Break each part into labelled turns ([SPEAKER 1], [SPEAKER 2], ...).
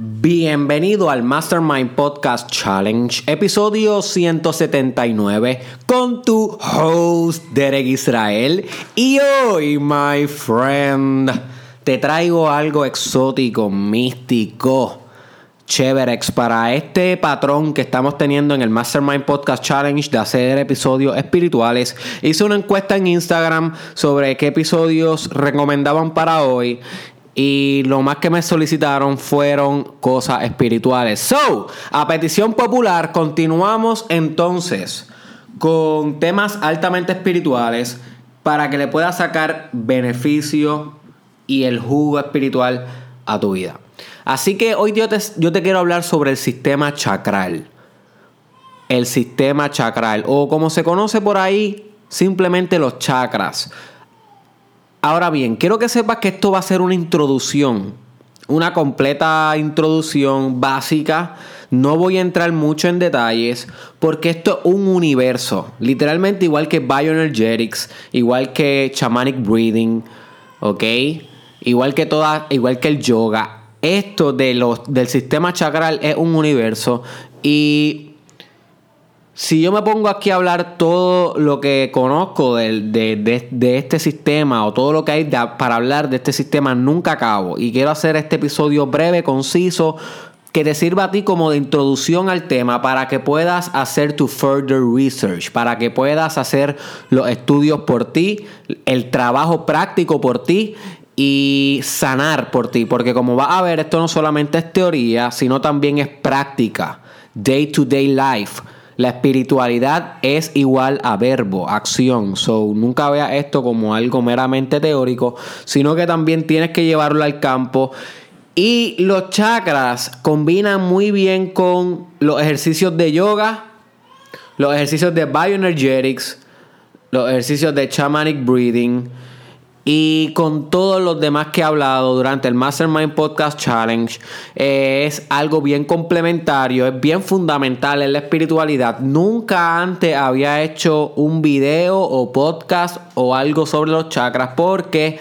[SPEAKER 1] Bienvenido al Mastermind Podcast Challenge, episodio 179, con tu host Derek Israel. Y hoy, my friend, te traigo algo exótico, místico, chéverex para este patrón que estamos teniendo en el Mastermind Podcast Challenge de hacer episodios espirituales. Hice una encuesta en Instagram sobre qué episodios recomendaban para hoy y lo más que me solicitaron fueron cosas espirituales. So, a petición popular, continuamos entonces con temas altamente espirituales para que le puedas sacar beneficio y el jugo espiritual a tu vida. Así que hoy yo te, yo te quiero hablar sobre el sistema chakral. El sistema chakral, o como se conoce por ahí, simplemente los chakras. Ahora bien, quiero que sepas que esto va a ser una introducción, una completa introducción básica. No voy a entrar mucho en detalles porque esto es un universo, literalmente igual que bioenergetics, igual que shamanic breathing, ¿ok? Igual que toda, igual que el yoga. Esto de los, del sistema chakral es un universo y si yo me pongo aquí a hablar todo lo que conozco de, este sistema o todo lo que hay para hablar de este sistema, nunca acabo. Y quiero hacer este episodio breve, conciso, que te sirva a ti como de introducción al tema para que puedas hacer tu further research, para que puedas hacer los estudios por ti, el trabajo práctico por ti y sanar por ti. Porque como vas a ver, esto no solamente es teoría, sino también es práctica, day to day life. La espiritualidad es igual a verbo, acción. So, nunca veas esto como algo meramente teórico, sino que también tienes que llevarlo al campo. Y los chakras combinan muy bien con los ejercicios de yoga, los ejercicios de bioenergetics, los ejercicios de shamanic breathing y con todos los demás que he hablado durante el Mastermind Podcast Challenge, eh, es algo bien complementario, es bien fundamental en la espiritualidad. Nunca antes había hecho un video o podcast o algo sobre los chakras porque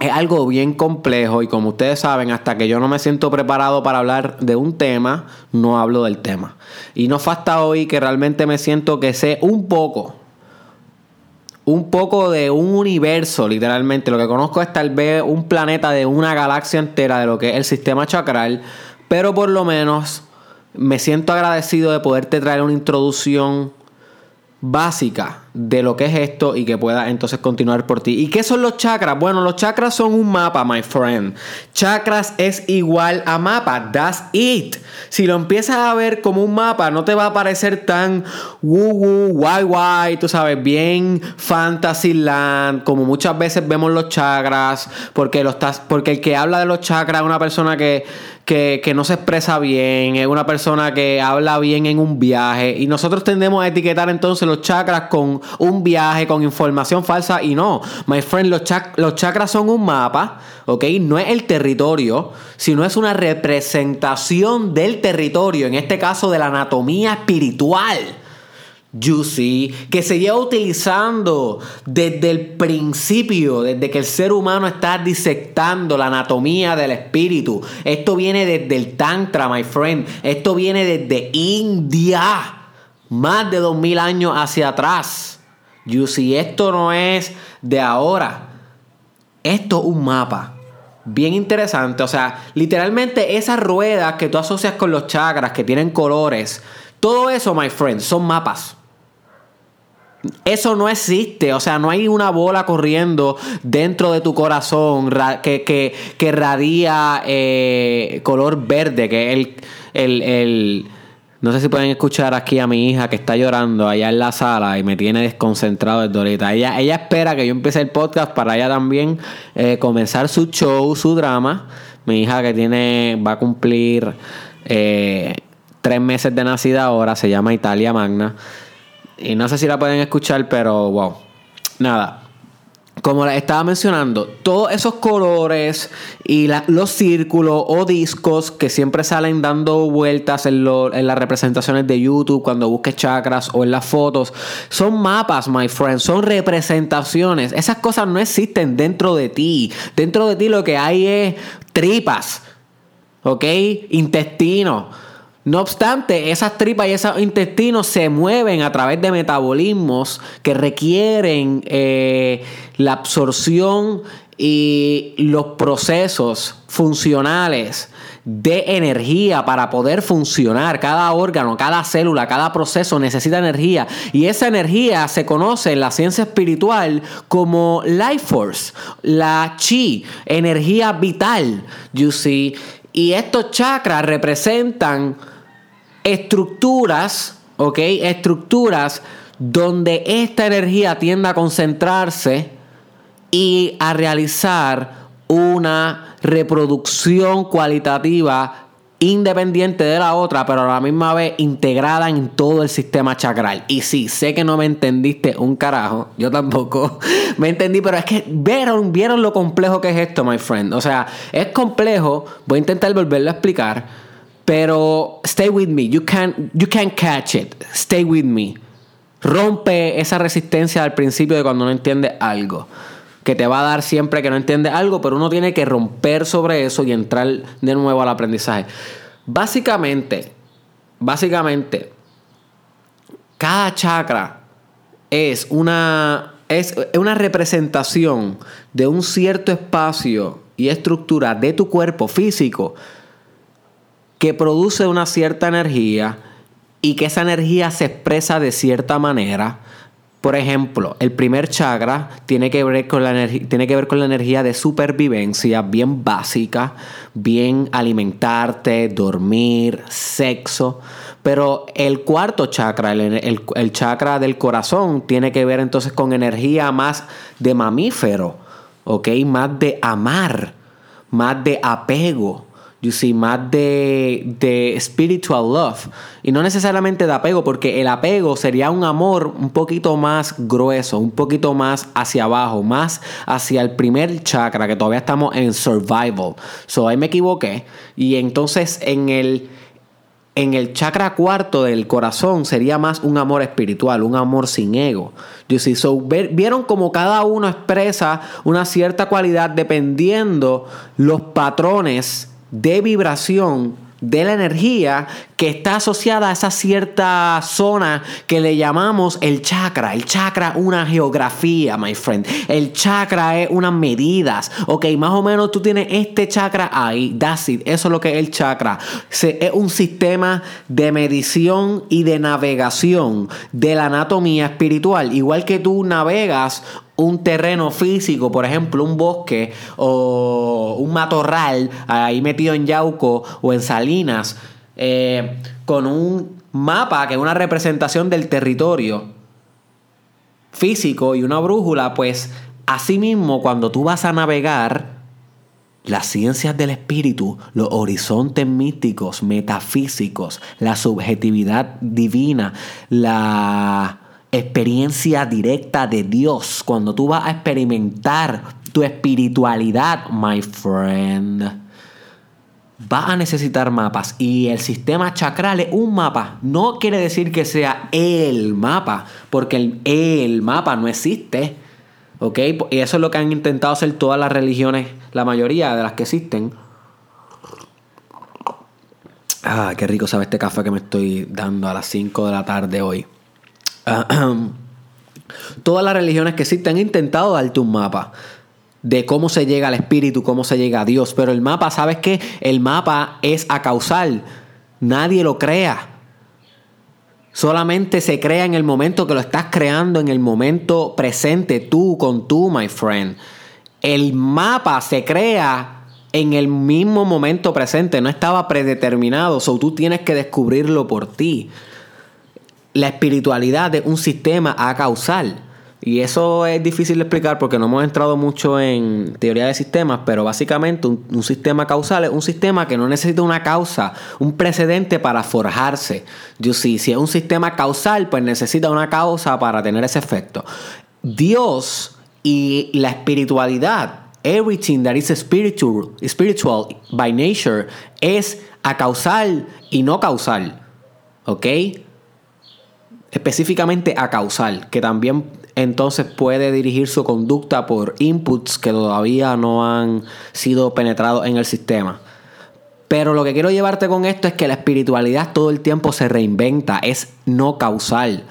[SPEAKER 1] es algo bien complejo y como ustedes saben, hasta que yo no me siento preparado para hablar de un tema, no hablo del tema. Y no fue hasta hoy que realmente me siento que sé un poco un poco de un universo, literalmente. Lo que conozco es tal vez un planeta de una galaxia entera de lo que es el sistema chakral, pero por lo menos me siento agradecido de poderte traer una introducción básica de lo que es esto y que pueda entonces continuar por ti. ¿Y qué son los chakras? Bueno, los chakras son un mapa, my friend. Chakras es igual a mapa. That's it. Si lo empiezas a ver como un mapa, no te va a parecer tan woo woo, guay guay, tú sabes, bien fantasy land, como muchas veces vemos los chakras, porque, lo estás, porque el que habla de los chakras es una persona que que, no se expresa bien, es una persona que habla bien en un viaje. Y nosotros tendemos a etiquetar entonces los chakras con un viaje, con información falsa. Y no, my friend, los, chakras son un mapa, ¿ok? No es el territorio, sino es una representación del territorio, en este caso de la anatomía espiritual. Juicy, que se lleva utilizando desde el principio, desde que el ser humano está disectando la anatomía del espíritu. Esto viene desde el Tantra, my friend. Esto viene desde India. Más de dos mil años hacia atrás. Juicy, esto no es de ahora. Esto es un mapa. Bien interesante. O sea, literalmente esas ruedas que tú asocias con los chakras, que tienen colores. Todo eso, my friend, son mapas. Eso no existe, o sea, no hay una bola corriendo dentro de tu corazón que, que, que radia eh, color verde, que es el, el, No sé si pueden escuchar aquí a mi hija que está llorando allá en la sala y me tiene desconcentrado desde ahorita. Ella, ella espera que yo empiece el podcast para ella también eh, comenzar su show, su drama. Mi hija que tiene, va a cumplir eh, tres meses de nacida ahora, se llama Italia Magna. Y no sé si la pueden escuchar, pero wow. Nada. Como les estaba mencionando, todos esos colores y los círculos o discos que siempre salen dando vueltas en, las representaciones de YouTube, cuando busques chakras o en las fotos, son mapas, my friend, son representaciones. Esas cosas no existen dentro de ti. Dentro de ti lo que hay es tripas ¿ok? Intestino. No obstante, esas tripas y esos intestinos se mueven a través de metabolismos que requieren eh, la absorción y los procesos funcionales de energía para poder funcionar. Cada órgano, cada célula, cada proceso necesita energía. Y esa energía se conoce en la ciencia espiritual como life force, la chi, energía vital, you see. Y estos chakras representan estructuras, ¿ok? Estructuras donde esta energía tiende a concentrarse y a realizar una reproducción cualitativa independiente de la otra, pero a la misma vez integrada en todo el sistema chakral. Y sí, sé que no me entendiste un carajo, yo tampoco me entendí, pero es que vieron, vieron lo complejo que es esto, my friend. O sea, es complejo, voy a intentar volverlo a explicar, pero stay with me, you can you catch it. Stay with me. Rompe esa resistencia al principio de cuando no entiende algo que te va a dar siempre que no entiendes algo, pero uno tiene que romper sobre eso y entrar de nuevo al aprendizaje. Básicamente, básicamente, cada chakra es una, es una representación de un cierto espacio y estructura de tu cuerpo físico que produce una cierta energía y que esa energía se expresa de cierta manera por ejemplo, el primer chakra tiene que ver con la, tiene que ver con la energía de supervivencia, bien básica, bien alimentarte, dormir, sexo. Pero el cuarto chakra, el, chakra del corazón, tiene que ver entonces con energía más de mamífero, ¿ok? Más de amar, más de apego you see, más de, de spiritual love. Y no necesariamente de apego, porque el apego sería un amor un poquito más grueso, un poquito más hacia abajo, más hacia el primer chakra, que todavía estamos en survival. So ahí me equivoqué. Y entonces en el en el chakra cuarto del corazón sería más un amor espiritual, un amor sin ego. You see? So, vieron como cada uno expresa una cierta cualidad dependiendo los patrones de vibración de la energía que está asociada a esa cierta zona que le llamamos el chakra. El chakra una geografía, my friend. El chakra es unas medidas. Ok, más o menos tú tienes este chakra ahí. That's it. Eso es lo que es el chakra. es un sistema de medición y de navegación de la anatomía espiritual. Igual que tú navegas un terreno físico, por ejemplo, un bosque o un matorral ahí metido en Yauco o en Salinas, eh, con un mapa que es una representación del territorio físico y una brújula, pues asimismo cuando tú vas a navegar, las ciencias del espíritu, los horizontes místicos, metafísicos, la subjetividad divina, la experiencia directa de Dios, cuando tú vas a experimentar tu espiritualidad, my friend, vas a necesitar mapas. Y el sistema chakral es un mapa. No quiere decir que sea el mapa, porque el, el mapa no existe. ¿Ok? Y eso es lo que han intentado hacer todas las religiones, la mayoría de las que existen. Ah, qué rico sabe este café que me estoy dando a las 5 de la tarde hoy. Todas las religiones que existen han intentado darte un mapa de cómo se llega al espíritu, cómo se llega a Dios. Pero el mapa, ¿sabes qué? El mapa es a causal. Nadie lo crea. Solamente se crea en el momento que lo estás creando, en el momento presente, tú con tú, my friend. El mapa se crea en el mismo momento presente, no estaba predeterminado, so tú tienes que descubrirlo por ti la espiritualidad de un sistema a causal. Y eso es difícil de explicar porque no hemos entrado mucho en teoría de sistemas, pero básicamente un, sistema causal es un sistema que no necesita una causa, un precedente para forjarse. Yo sí, si es un sistema causal, pues necesita una causa para tener ese efecto. Dios y la espiritualidad, everything that is spiritual, spiritual by nature, es a causal y no causal. ¿Ok? Específicamente a causal, que también entonces puede dirigir su conducta por inputs que todavía no han sido penetrados en el sistema. Pero lo que quiero llevarte con esto es que la espiritualidad todo el tiempo se reinventa, es no causal,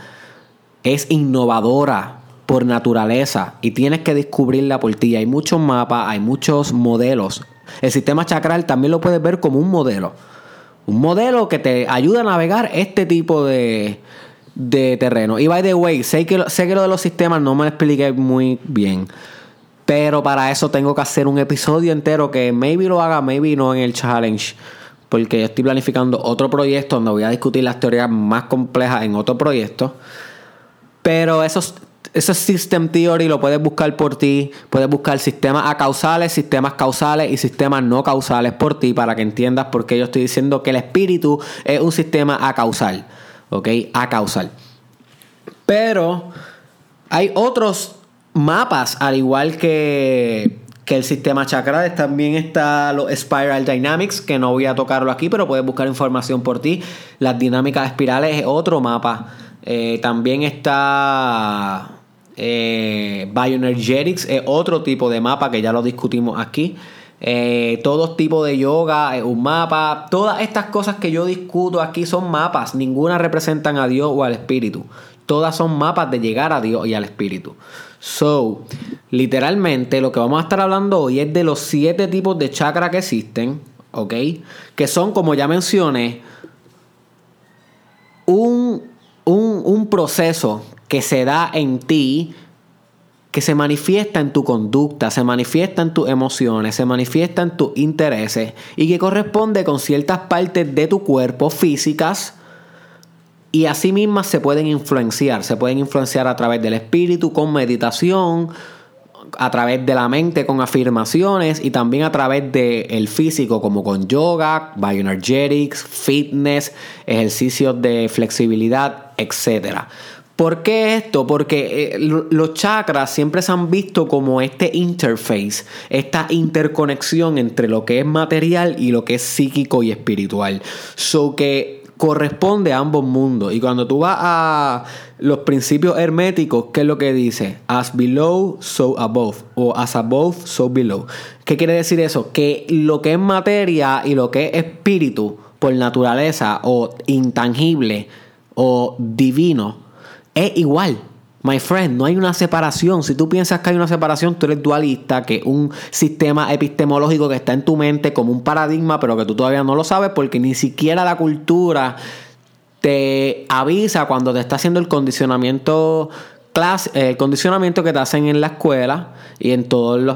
[SPEAKER 1] es innovadora por naturaleza y tienes que descubrirla por ti. Hay muchos mapas, hay muchos modelos. El sistema chakral también lo puedes ver como un modelo. Un modelo que te ayuda a navegar este tipo de, de terreno. Y by the way, sé que, sé que lo de los sistemas no me lo expliqué muy bien. Pero para eso tengo que hacer un episodio entero que maybe lo haga, maybe no en el challenge. Porque estoy planificando otro proyecto donde voy a discutir las teorías más complejas en otro proyecto. Pero esos, ese System Theory lo puedes buscar por ti. Puedes buscar sistemas acausales, sistemas causales y sistemas no causales por ti para que entiendas por qué yo estoy diciendo que el espíritu es un sistema acausal. ¿Ok? Acausal. Pero hay otros mapas, al igual que, que el sistema chakra, también está los Spiral Dynamics, que no voy a tocarlo aquí, pero puedes buscar información por ti. Las dinámicas espirales es otro mapa. Eh, también está eh, Bioenergetics, es otro tipo de mapa que ya lo discutimos aquí. Eh, todo tipo de yoga es un mapa. Todas estas cosas que yo discuto aquí son mapas. Ninguna representan a Dios o al Espíritu. Todas son mapas de llegar a Dios y al Espíritu. So, literalmente lo que vamos a estar hablando hoy es de los siete tipos de chakra que existen, ¿ok? Que son, como ya mencioné, un, un, un proceso que se da en ti, que se manifiesta en tu conducta, se manifiesta en tus emociones, se manifiesta en tus intereses y que corresponde con ciertas partes de tu cuerpo físicas y así mismas se pueden influenciar, se pueden influenciar a través del espíritu con meditación, a través de la mente con afirmaciones y también a través del físico como con yoga, bioenergetics, fitness, ejercicios de flexibilidad, etc. ¿Por qué esto? Porque eh, los chakras siempre se han visto como este interface, esta interconexión entre lo que es material y lo que es psíquico y espiritual. So que corresponde a ambos mundos. Y cuando tú vas a los principios herméticos, ¿qué es lo que dice? As below, so above. O as above, so below. ¿Qué quiere decir eso? Que lo que es materia y lo que es espíritu, por naturaleza, o intangible, o divino, es igual. My friend, no hay una separación. Si tú piensas que hay una separación, tú eres dualista, que un sistema epistemológico que está en tu mente como un paradigma, pero que tú todavía no lo sabes porque ni siquiera la cultura te avisa cuando te está haciendo el condicionamiento el condicionamiento que te hacen en la escuela y en,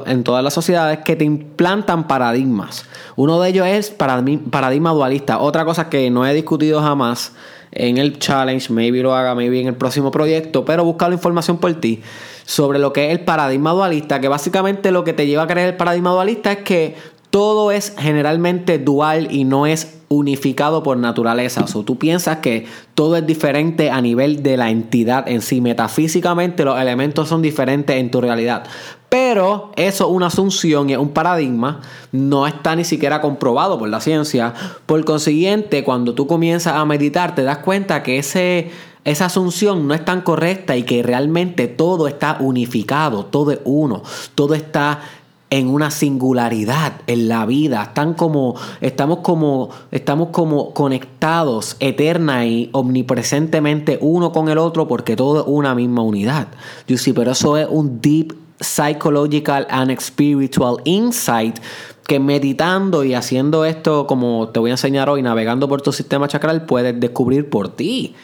[SPEAKER 1] en todas las sociedades que te implantan paradigmas. Uno de ellos es paradigma dualista. Otra cosa que no he discutido jamás en el challenge, maybe lo haga, maybe en el próximo proyecto, pero buscar la información por ti sobre lo que es el paradigma dualista, que básicamente lo que te lleva a creer el paradigma dualista es que todo es generalmente dual y no es unificado por naturaleza. O sea, tú piensas que todo es diferente a nivel de la entidad en sí. Metafísicamente los elementos son diferentes en tu realidad. Pero eso es una asunción y es un paradigma, no está ni siquiera comprobado por la ciencia. Por consiguiente, cuando tú comienzas a meditar, te das cuenta que ese, esa asunción no es tan correcta y que realmente todo está unificado, todo es uno, todo está en una singularidad en la vida. Están como, estamos como, estamos como conectados eterna y omnipresentemente uno con el otro porque todo es una misma unidad. Yo sí, pero eso es un deep psychological and spiritual insight que meditando y haciendo esto como te voy a enseñar hoy, navegando por tu sistema chakral, puedes descubrir por ti.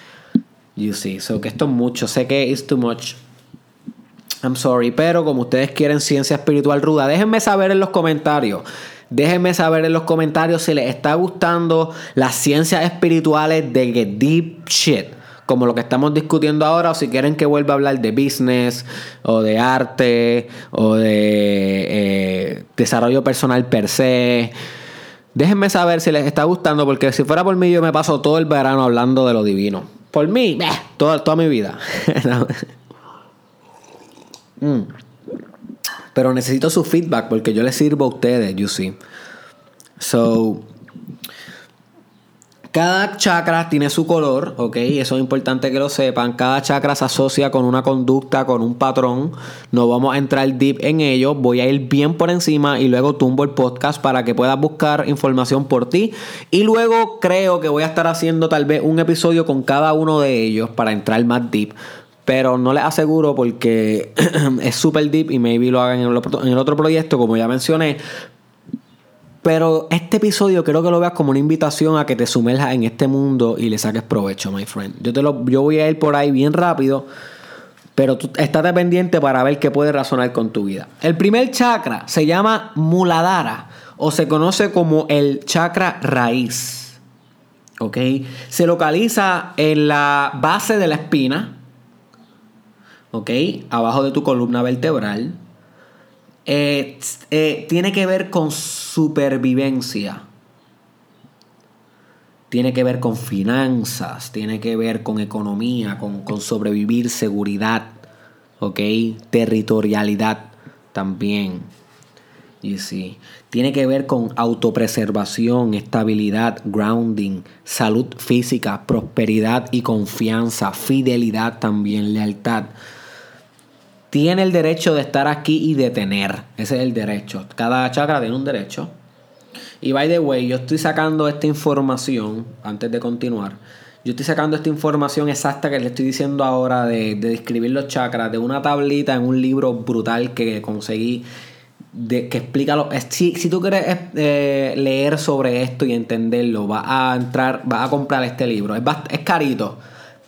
[SPEAKER 1] You see, so que esto es mucho, sé que es too much. I'm sorry, pero como ustedes quieren ciencia espiritual ruda, déjenme saber en los comentarios. Déjenme saber en los comentarios si les está gustando las ciencias espirituales de deep shit como lo que estamos discutiendo ahora, o si quieren que vuelva a hablar de business, o de arte, o de eh, desarrollo personal per se. Déjenme saber si les está gustando, porque si fuera por mí, yo me paso todo el verano hablando de lo divino. Por mí, toda, toda mi vida. Mm. Pero necesito su feedback porque yo les sirvo a ustedes, you see. So, Cada chakra tiene su color, ¿ok? Eso es importante que lo sepan. Cada chakra se asocia con una conducta, con un patrón. No vamos a entrar deep en ello. Voy a ir bien por encima y luego tumbo el podcast para que puedas buscar información por ti. Y luego creo que voy a estar haciendo tal vez un episodio con cada uno de ellos para entrar más deep. Pero no les aseguro porque es súper deep y maybe lo hagan en el otro proyecto, como ya mencioné. Pero este episodio creo que lo veas como una invitación a que te sumerjas en este mundo y le saques provecho, my friend. Yo, te lo, yo voy a ir por ahí bien rápido, pero tú estate pendiente para ver qué puede razonar con tu vida. El primer chakra se llama Muladhara o se conoce como el chakra raíz. ¿Ok? Se localiza en la base de la espina. ¿Ok? Abajo de tu columna vertebral eh, eh, tiene que ver con supervivencia. Tiene que ver con finanzas, tiene que ver con economía, con, sobrevivir, seguridad, ¿ok? Territorialidad también. Y sí, tiene que ver con autopreservación, estabilidad, grounding, salud física, prosperidad y confianza, fidelidad también, lealtad tiene el derecho de estar aquí y de tener. Ese es el derecho. Cada chakra tiene un derecho. Y by the way, yo estoy sacando esta información, antes de continuar, yo estoy sacando esta información exacta que le estoy diciendo ahora de, describir los chakras de una tablita en un libro brutal que conseguí de, que explica lo, si, si tú quieres eh, leer sobre esto y entenderlo, vas a entrar, vas a comprar este libro. Es, es carito,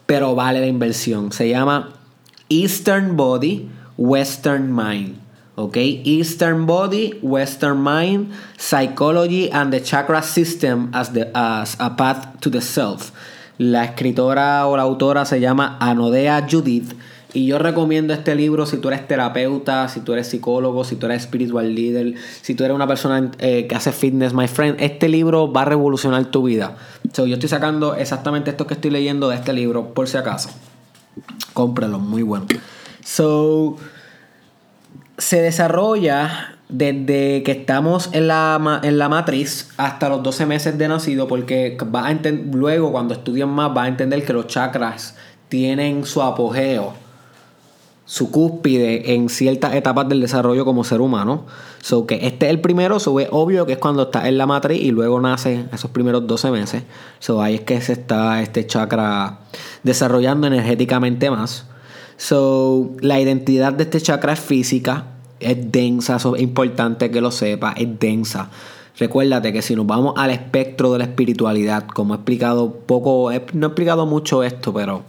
[SPEAKER 1] pero vale la inversión. Se llama Eastern Body, Western Mind. ¿Ok? Eastern Body, Western Mind, Psychology and the Chakra System as, the, as a Path to the Self. La escritora o la autora se llama Anodea Judith. Y yo recomiendo este libro si tú eres terapeuta, si tú eres psicólogo, si tú eres spiritual leader, si tú eres una persona eh, que hace fitness, my friend. Este libro va a revolucionar tu vida. So, yo estoy sacando exactamente esto que estoy leyendo de este libro, por si acaso. Cómpralo, muy bueno. So, se desarrolla desde que estamos en la, en la matriz hasta los 12 meses de nacido, porque va a luego cuando estudian más va a entender que los chakras tienen su apogeo, su cúspide en ciertas etapas del desarrollo como ser humano. So que este es el primero, so es obvio que es cuando está en la matriz y luego nace esos primeros 12 meses. So ahí es que se está este chakra desarrollando energéticamente más. So, la identidad de este chakra es física, es densa, es importante que lo sepa, es densa. Recuérdate que si nos vamos al espectro de la espiritualidad, como he explicado poco, no he explicado mucho esto, pero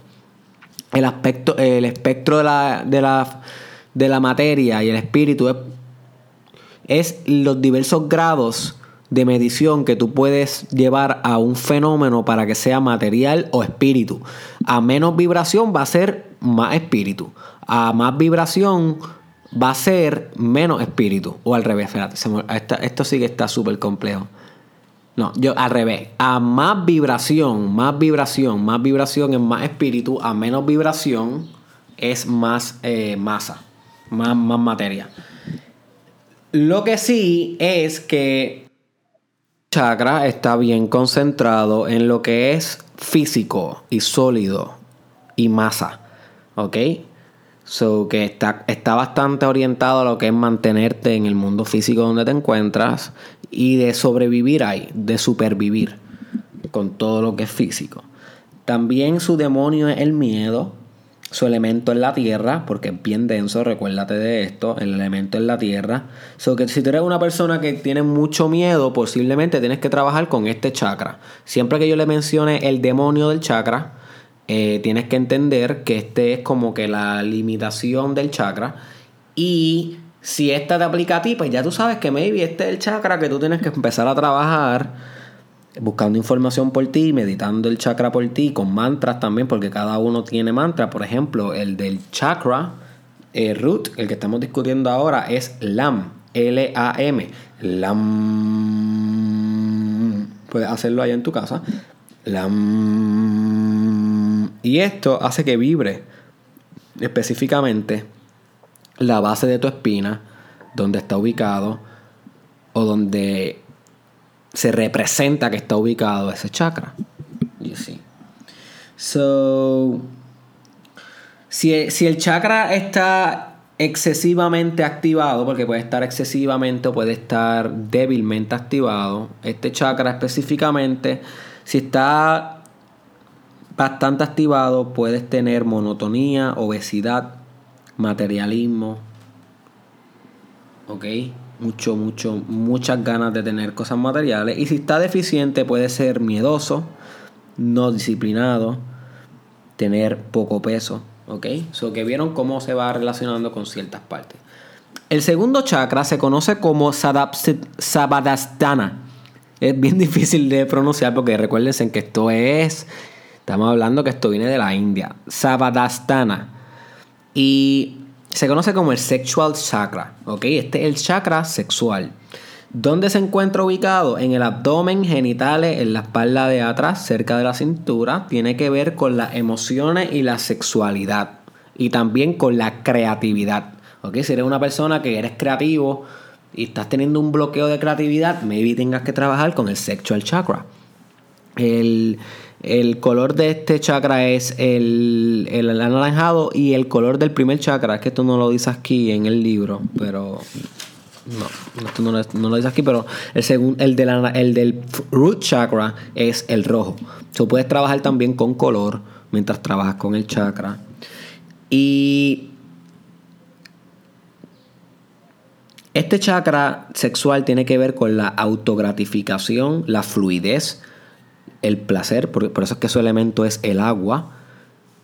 [SPEAKER 1] el aspecto, el espectro de la, de la, de la materia y el espíritu es, es los diversos grados de medición que tú puedes llevar a un fenómeno para que sea material o espíritu. A menos vibración va a ser más espíritu. A más vibración va a ser menos espíritu. O al revés, esto sí que está súper complejo. No, yo al revés. A más vibración, más vibración, más vibración es más espíritu. A menos vibración es más eh, masa, más, más materia. Lo que sí es que chakra está bien concentrado en lo que es físico y sólido y masa. ¿Ok? So que está, está bastante orientado a lo que es mantenerte en el mundo físico donde te encuentras y de sobrevivir ahí, de supervivir con todo lo que es físico. También su demonio es el miedo, su elemento es la tierra, porque es bien denso, recuérdate de esto, el elemento es la tierra. So que si tú eres una persona que tiene mucho miedo, posiblemente tienes que trabajar con este chakra. Siempre que yo le mencione el demonio del chakra, eh, tienes que entender que este es como que la limitación del chakra. Y si esta te aplica a ti, pues ya tú sabes que maybe este es el chakra que tú tienes que empezar a trabajar buscando información por ti, meditando el chakra por ti, con mantras también, porque cada uno tiene mantras. Por ejemplo, el del chakra eh, root, el que estamos discutiendo ahora, es LAM, L-A-M. LAM. Puedes hacerlo allá en tu casa. LAM. Y esto hace que vibre específicamente la base de tu espina, donde está ubicado, o donde se representa que está ubicado ese chakra. You see. So, si, si el chakra está excesivamente activado, porque puede estar excesivamente o puede estar débilmente activado, este chakra específicamente, si está bastante activado, puedes tener monotonía, obesidad, materialismo, ¿ok? Mucho, mucho, muchas ganas de tener cosas materiales. Y si está deficiente, puede ser miedoso, no disciplinado, tener poco peso, ¿ok? So que vieron cómo se va relacionando con ciertas partes. El segundo chakra se conoce como Sabadastana. Es bien difícil de pronunciar porque recuérdense que esto es, estamos hablando que esto viene de la India. Sabadastana. Y se conoce como el sexual chakra, ¿ok? Este es el chakra sexual. ¿Dónde se encuentra ubicado? En el abdomen, genitales, en la espalda de atrás, cerca de la cintura. Tiene que ver con las emociones y la sexualidad. Y también con la creatividad. ¿Ok? Si eres una persona que eres creativo y estás teniendo un bloqueo de creatividad, maybe tengas que trabajar con el sexual chakra. El, el color de este chakra es el, el, anaranjado y el color del primer chakra, es que esto no lo dice aquí en el libro, pero no, esto no, no lo dice aquí, pero el, el, el del root chakra es el rojo. Tú puedes trabajar también con color mientras trabajas con el chakra. Y este chakra sexual tiene que ver con la autogratificación, la fluidez, el placer, por, eso es que su elemento es el agua.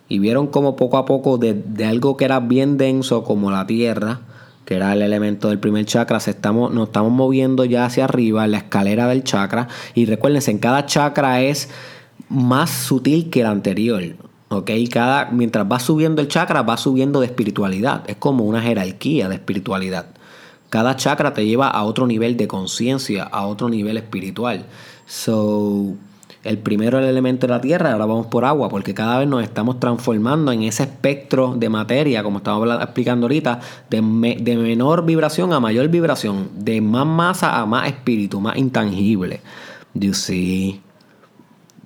[SPEAKER 1] Y vieron como poco a poco de, algo que era bien denso como la tierra, que era el elemento del primer chakra, estamos, nos estamos moviendo ya hacia arriba en la escalera del chakra. Y recuérdense, en cada chakra es más sutil que el anterior. ¿ok? Cada, mientras va subiendo el chakra, va subiendo de espiritualidad. Es como una jerarquía de espiritualidad. Cada chakra te lleva a otro nivel de conciencia, a otro nivel espiritual. So, el primero el elemento de la tierra, ahora vamos por agua, porque cada vez nos estamos transformando en ese espectro de materia, como estamos explicando ahorita, de, de menor vibración a mayor vibración, de más masa a más espíritu, más intangible. You see.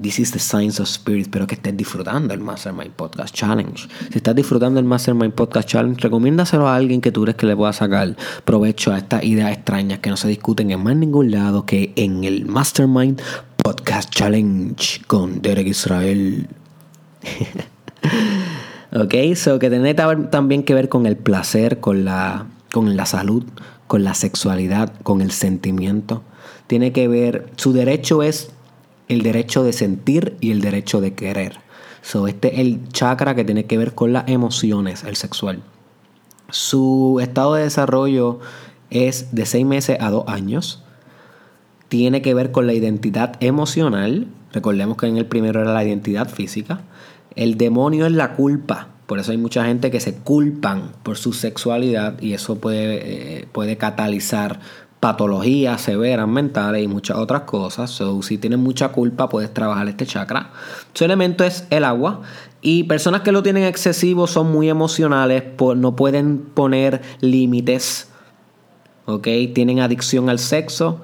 [SPEAKER 1] This is the Science of Spirit. Espero que estés disfrutando el Mastermind Podcast Challenge. Si estás disfrutando el Mastermind Podcast Challenge, recomiéndaselo a alguien que tú crees que le pueda sacar provecho a estas ideas extrañas que no se discuten en más ningún lado que en el Mastermind Podcast Challenge con Derek Israel. ok, so que tiene también que ver con el placer, con la, con la salud, con la sexualidad, con el sentimiento. Tiene que ver, su derecho es el derecho de sentir y el derecho de querer. So, este es el chakra que tiene que ver con las emociones, el sexual. Su estado de desarrollo es de 6 meses a 2 años tiene que ver con la identidad emocional. Recordemos que en el primero era la identidad física. El demonio es la culpa. Por eso hay mucha gente que se culpan por su sexualidad y eso puede, eh, puede catalizar patologías severas mentales y muchas otras cosas. Si tienes mucha culpa, puedes trabajar este chakra. Su elemento es el agua. Y personas que lo tienen excesivo son muy emocionales, no pueden poner límites. ¿Ok? Tienen adicción al sexo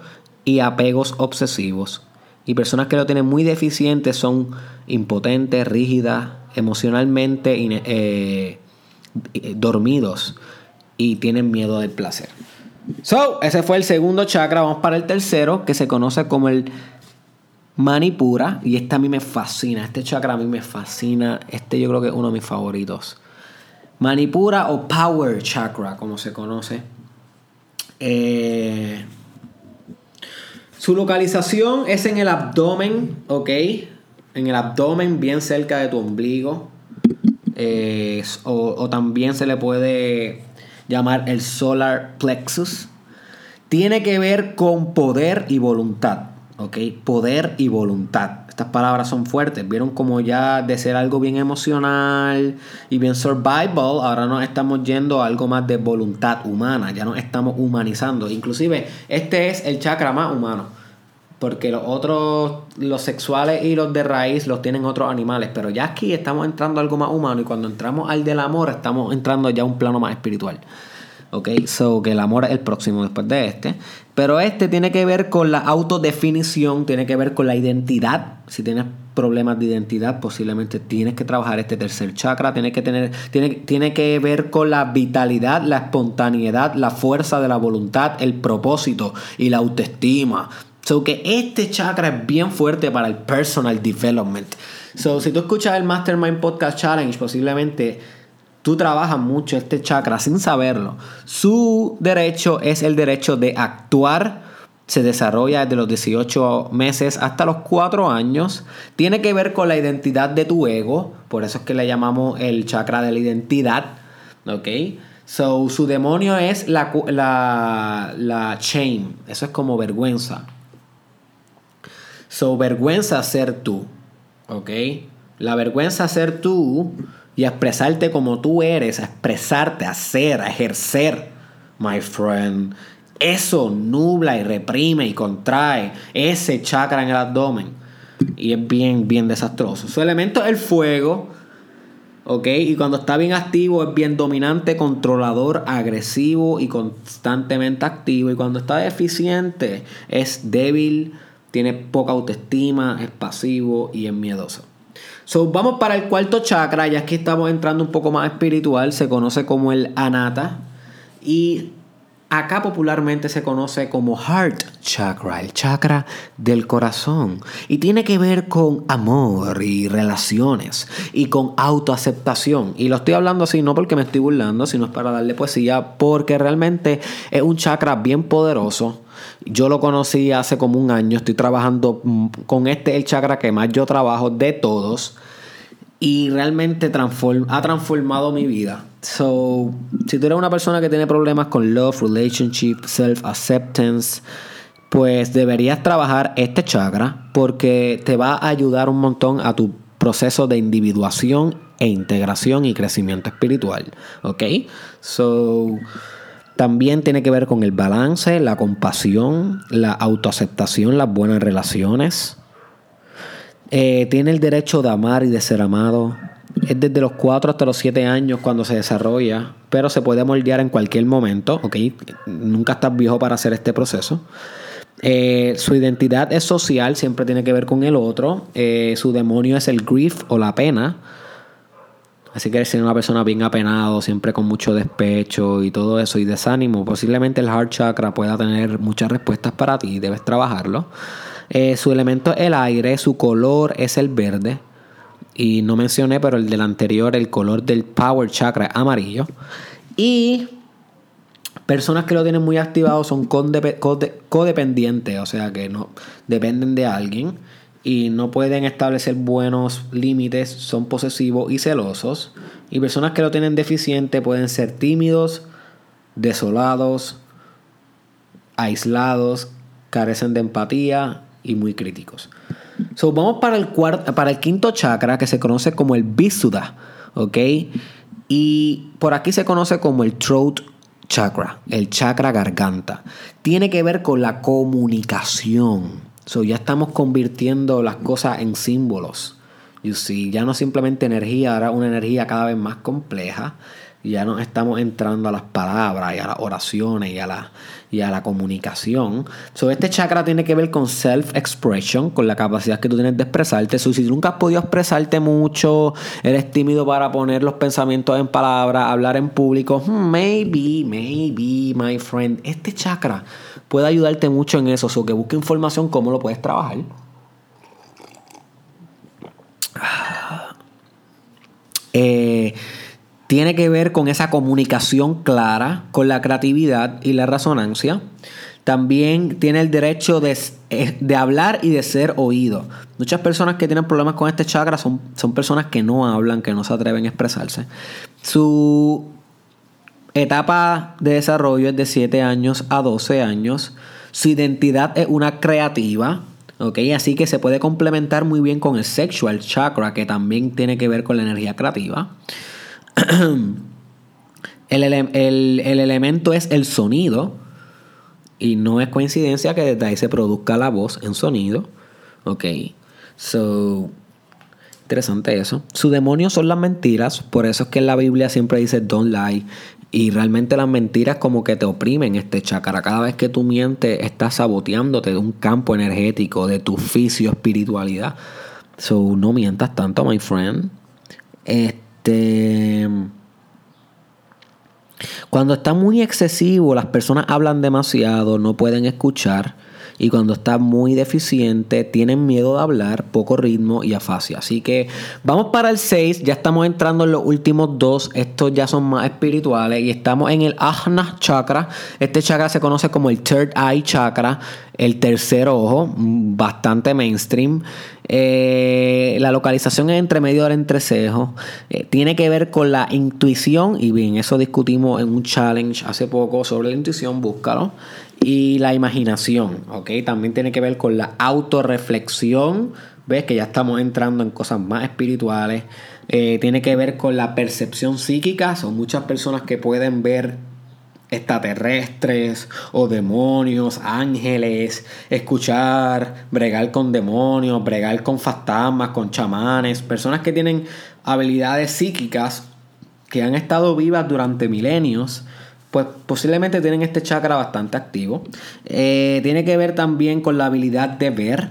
[SPEAKER 1] y apegos obsesivos. Y personas que lo tienen muy deficiente son impotentes, rígidas, emocionalmente eh, dormidos y tienen miedo del placer. So, ese fue el segundo chakra. Vamos para el tercero, que se conoce como el Manipura. Y este a mí me fascina. Este chakra a mí me fascina. Este yo creo que es uno de mis favoritos. Manipura o Power Chakra, como se conoce. Eh, su localización es en el abdomen, ¿ok? En el abdomen, bien cerca de tu ombligo. o, también se le puede llamar el solar plexus. Tiene que ver con poder y voluntad, ¿ok? Poder y voluntad. Estas palabras son fuertes. Vieron como ya de ser algo bien emocional y bien survival, ahora nos estamos yendo a algo más de voluntad humana. Ya nos estamos humanizando. Inclusive, este es el chakra más humano. Porque los otros, los sexuales y los de raíz los tienen otros animales. Pero ya aquí estamos entrando a algo más humano. Y cuando entramos al del amor, estamos entrando ya a un plano más espiritual. Ok, so que el amor es el próximo después de este. Pero este tiene que ver con la autodefinición, tiene que ver con la identidad. Si tienes problemas de identidad, posiblemente tienes que trabajar este tercer chakra. Tiene que, tener, tiene, tiene que ver con la vitalidad, la espontaneidad, la fuerza de la voluntad, el propósito y la autoestima. So que este chakra es bien fuerte para el personal development. So, si tú escuchas el Mastermind Podcast Challenge, posiblemente tú trabajas mucho este chakra sin saberlo. Su derecho es el derecho de actuar. Se desarrolla desde los 18 meses hasta los 4 años. Tiene que ver con la identidad de tu ego. Por eso es que le llamamos el chakra de la identidad. ¿Ok? So, su demonio es la, la, la shame. Eso es como vergüenza. So, vergüenza ser tú. ¿Ok? La vergüenza ser tú y expresarte como tú eres, a expresarte, a a ejercer, my friend. Eso nubla y reprime y contrae ese chakra en el abdomen. Y es bien, bien desastroso. Su elemento es el fuego. ¿Ok? Y cuando está bien activo es bien dominante, controlador, agresivo y constantemente activo. Y cuando está deficiente es débil, tiene poca autoestima, es pasivo y es miedoso. So, vamos para el cuarto chakra, ya que estamos entrando un poco más espiritual, se conoce como el anata y acá popularmente se conoce como heart chakra, el chakra del corazón y tiene que ver con amor y relaciones y con autoaceptación y lo estoy hablando así no porque me estoy burlando, sino es para darle poesía porque realmente es un chakra bien poderoso yo lo conocí hace como un año, estoy trabajando mm, con este, el chakra que más yo trabajo de todos. Y realmente ha transformado mi vida. So, si tú eres una persona que tiene problemas con love, relationship, self-acceptance, pues deberías trabajar este chakra porque te va a ayudar un montón a tu proceso de individuación e integración y crecimiento espiritual. ¿Ok? So. También tiene que ver con el balance, la compasión, la autoaceptación, las buenas relaciones. Eh, tiene el derecho de amar y de ser amado. Es desde los 4 hasta los 7 años cuando se desarrolla, pero se puede moldear en cualquier momento, ¿ok? Nunca estás viejo para hacer este proceso. Eh, su identidad es social, siempre tiene que ver con el otro. Eh, su demonio es el grief o la pena. Así que ser una persona bien apenado, siempre con mucho despecho y todo eso y desánimo, posiblemente el heart chakra pueda tener muchas respuestas para ti, debes trabajarlo. Eh, su elemento es el aire, su color es el verde. Y no mencioné, pero el del anterior, el color del power chakra es amarillo. Y personas que lo tienen muy activado son codependientes, o sea que no dependen de alguien y no pueden establecer buenos límites, son posesivos y celosos. Y personas que lo tienen deficiente pueden ser tímidos, desolados, aislados, carecen de empatía y muy críticos. So, vamos para el, cuarto, para el quinto chakra que se conoce como el Visuddha, ¿ok? Y por aquí se conoce como el throat chakra, el chakra garganta. Tiene que ver con la comunicación. So ya estamos convirtiendo las cosas en símbolos. You see, ya no simplemente energía, ahora una energía cada vez más compleja. Ya no estamos entrando a las palabras y a las oraciones y a la, y a la comunicación. So, este chakra tiene que ver con self-expression, con la capacidad que tú tienes de expresarte. So, si nunca has podido expresarte mucho, eres tímido para poner los pensamientos en palabras, hablar en público, hmm, maybe, maybe, my friend, este chakra puede ayudarte mucho en eso. O que busque información cómo lo puedes trabajar. Eh, tiene que ver con esa comunicación clara, con la creatividad y la resonancia. También tiene el derecho de, eh, de, hablar y de ser oído. Muchas personas que tienen problemas con este chakra son, son personas que no hablan, que no se atreven a expresarse. Su etapa de desarrollo es de 7 años a 12 años. Su identidad es una creativa. ¿ok? Así que se puede complementar muy bien con el sexual chakra, que también tiene que ver con la energía creativa. el, elemento es el sonido. Y no es coincidencia que desde ahí se produzca la voz en sonido. Ok. So, Interesante eso. Su demonio son las mentiras, por eso es que en la Biblia siempre dice don't lie. Y realmente las mentiras como que te oprimen este chakra. Cada vez que tú mientes, estás saboteándote de un campo energético, de tu fisio espiritualidad. So, no mientas tanto, my friend. Este. Cuando está muy excesivo, las personas hablan demasiado, no pueden escuchar y cuando está muy deficiente tienen miedo de hablar, poco ritmo y afasia. Así que vamos para el 6, ya estamos entrando en los últimos dos, estos ya son más espirituales y estamos en el Ajna chakra. Este chakra se conoce como el Third Eye chakra, el tercer ojo, bastante mainstream. Eh, la localización es entre medio del entrecejo. Eh, tiene que ver con la intuición. Y bien, eso discutimos en un challenge hace poco sobre la intuición. Búscalo y la imaginación, ¿ok? También tiene que ver con la autorreflexión, ves que ya estamos entrando en cosas más espirituales, eh, tiene que ver con la percepción psíquica, son muchas personas que pueden ver extraterrestres o demonios, ángeles, escuchar, bregar con demonios, bregar con fantasmas, con chamanes, personas que tienen habilidades psíquicas que han estado vivas durante milenios pues posiblemente tienen este chakra bastante activo. Eh, tiene que ver también con la habilidad de ver,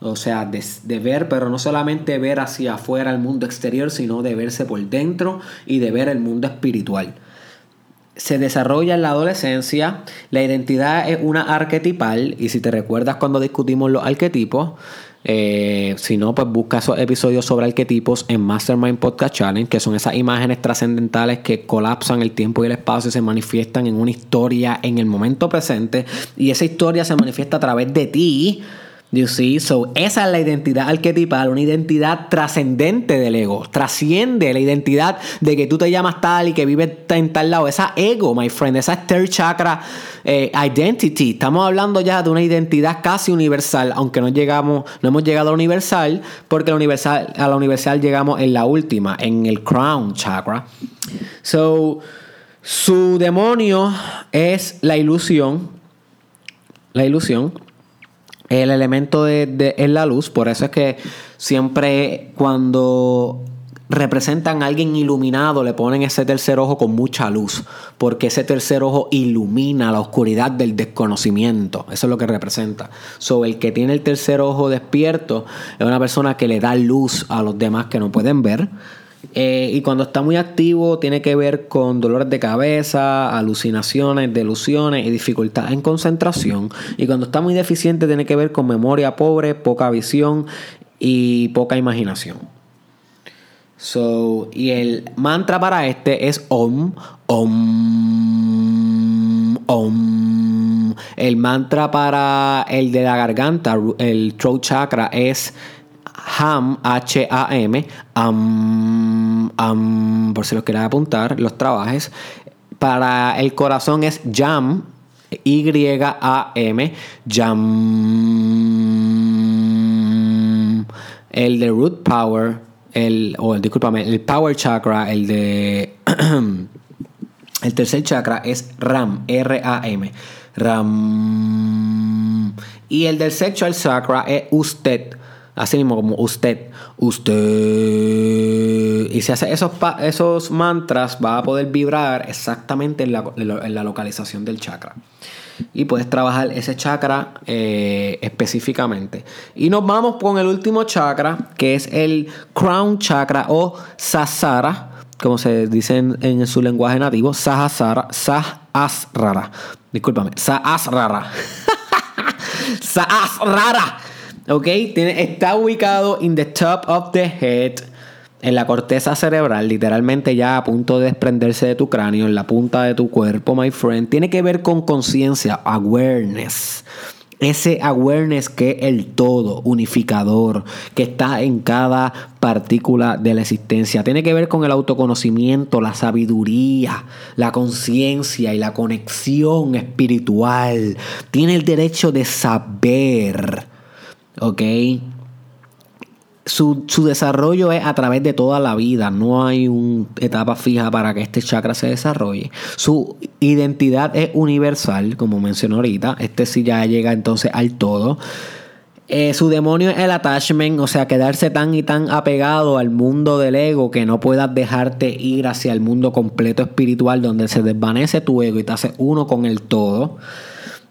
[SPEAKER 1] o sea, de, ver, pero no solamente ver hacia afuera el mundo exterior, sino de verse por dentro y de ver el mundo espiritual. Se desarrolla en la adolescencia, la identidad es una arquetipal, y si te recuerdas cuando discutimos los arquetipos, eh, si no, pues busca esos episodios sobre arquetipos en Mastermind Podcast Challenge, que son esas imágenes trascendentales que colapsan el tiempo y el espacio y se manifiestan en una historia en el momento presente. Y esa historia se manifiesta a través de ti You see? So, esa es la identidad arquetipal, una identidad trascendente del ego. Trasciende la identidad de que tú te llamas tal y que vives en tal lado. Esa ego, my friend, esa third chakra eh, identity. Estamos hablando ya de una identidad casi universal, aunque no llegamos, no hemos llegado a la universal, porque la universal, a la universal llegamos en la última, en el crown chakra. So, su demonio es la ilusión. La ilusión el elemento de, es la luz, por eso es que siempre cuando representan a alguien iluminado, le ponen ese tercer ojo con mucha luz, porque ese tercer ojo ilumina la oscuridad del desconocimiento. Eso es lo que representa. So, el que tiene el tercer ojo despierto es una persona que le da luz a los demás que no pueden ver. Eh, y cuando está muy activo tiene que ver con dolores de cabeza, alucinaciones, delusiones y dificultad en concentración. Y cuando está muy deficiente tiene que ver con memoria pobre, poca visión y poca imaginación. So, y el mantra para este es Om, Om, Om. El mantra para el de la garganta, el throat chakra, es Ham, H-A-M, am, por si los quieres apuntar, los trabajes. Para el corazón es Jam, Y-A-M, Jam. El de Root Power, el, o el, discúlpame, el Power Chakra, el de. el tercer chakra es Ram, R-A-M. Ram. Y el del Sexual Chakra es Usted. Así mismo como usted, usted. Y si hace esos, esos mantras, va a poder vibrar exactamente en la, localización del chakra. Y puedes trabajar ese chakra eh, específicamente. Y nos vamos con el último chakra, que es el crown chakra o sasara, como se dice en, su lenguaje nativo, sahasara, sahasrara. Discúlpame, sahasrara. sahasrara. ¿Ok? Tiene, está ubicado in the top of the head, en la corteza cerebral, literalmente ya a punto de desprenderse de tu cráneo, en la punta de tu cuerpo, my friend. Tiene que ver con conciencia, awareness. Ese awareness que es el todo unificador, que está en cada partícula de la existencia. Tiene que ver con el autoconocimiento, la sabiduría, la conciencia y la conexión espiritual. Tiene el derecho de saber ¿ok? Su, desarrollo es a través de toda la vida, no hay una etapa fija para que este chakra se desarrolle. Su identidad es universal, como mencioné ahorita, este sí ya llega entonces al todo. Eh, su demonio es el attachment, o sea, quedarse tan y tan apegado al mundo del ego que no puedas dejarte ir hacia el mundo completo espiritual donde se desvanece tu ego y te hace uno con el todo.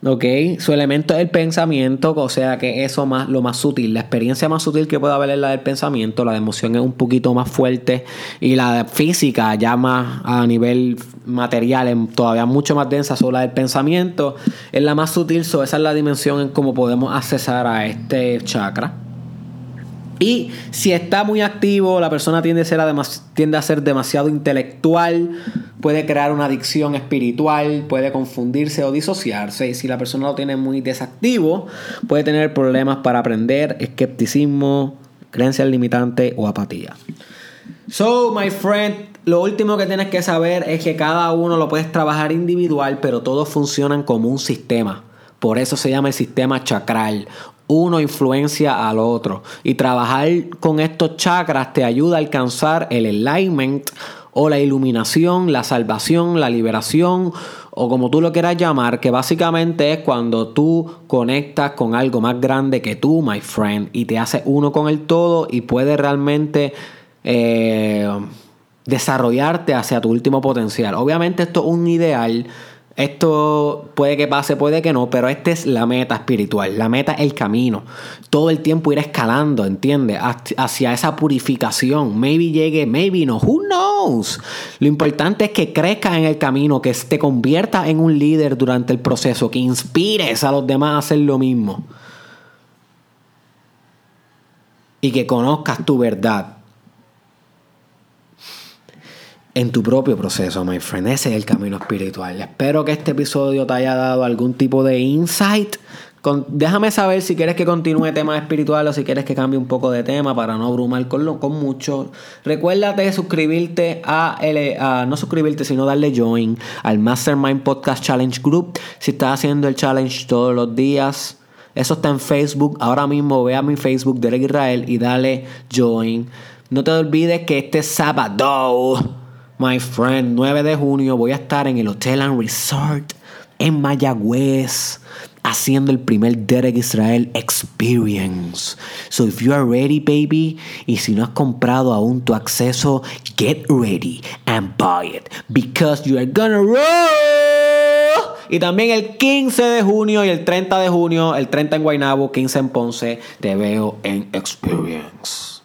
[SPEAKER 1] ¿Ok? Su elemento es el pensamiento, o sea que eso más lo más sutil, la experiencia más sutil que puede haber es la del pensamiento, la de emoción es un poquito más fuerte y la física ya más a nivel material, todavía mucho más densa, solo la del pensamiento es la más sutil, esa es la dimensión en cómo podemos accesar a este chakra. Y si está muy activo, la persona tiende a, ser demasiado intelectual, puede crear una adicción espiritual, puede confundirse o disociarse. Y si la persona lo tiene muy desactivo, puede tener problemas para aprender, escepticismo, creencias limitantes o apatía. So, my friend, lo último que tienes que saber es que cada uno lo puedes trabajar individual, pero todos funcionan como un sistema. Por eso se llama el sistema chakral uno influencia al otro. Y trabajar con estos chakras te ayuda a alcanzar el alignment o la iluminación, la salvación, la liberación o como tú lo quieras llamar, que básicamente es cuando tú conectas con algo más grande que tú, my friend, y te hace uno con el todo y puedes realmente eh, desarrollarte hacia tu último potencial. Obviamente esto es un ideal esto puede que pase, puede que no, pero esta es la meta espiritual. La meta es el camino. Todo el tiempo ir escalando, ¿entiendes? Hacia esa purificación. Maybe llegue, maybe no. Who knows? Lo importante es que crezcas en el camino, que te conviertas en un líder durante el proceso, que inspires a los demás a hacer lo mismo. Y que conozcas tu verdad en tu propio proceso, my friend. Ese es el camino espiritual. Espero que este episodio te haya dado algún tipo de insight. déjame saber si quieres que continúe tema espiritual o si quieres que cambie un poco de tema para no abrumar con, con mucho. Recuérdate suscribirte a, a, no suscribirte, sino darle join al Mastermind Podcast Challenge Group. Si estás haciendo el challenge todos los días, eso está en Facebook. Ahora mismo ve a mi Facebook, Derek Israel, y dale join. No te olvides que este sábado My friend, 9 de junio voy a estar en el Hotel and Resort en Mayagüez haciendo el primer Derek Israel Experience. So if you are ready, baby, y si no has comprado aún tu acceso, get ready and buy it because you are gonna roll. Y también el 15 de junio y el 30 de junio, el 30 en Guaynabo, 15 en Ponce, te veo en Experience.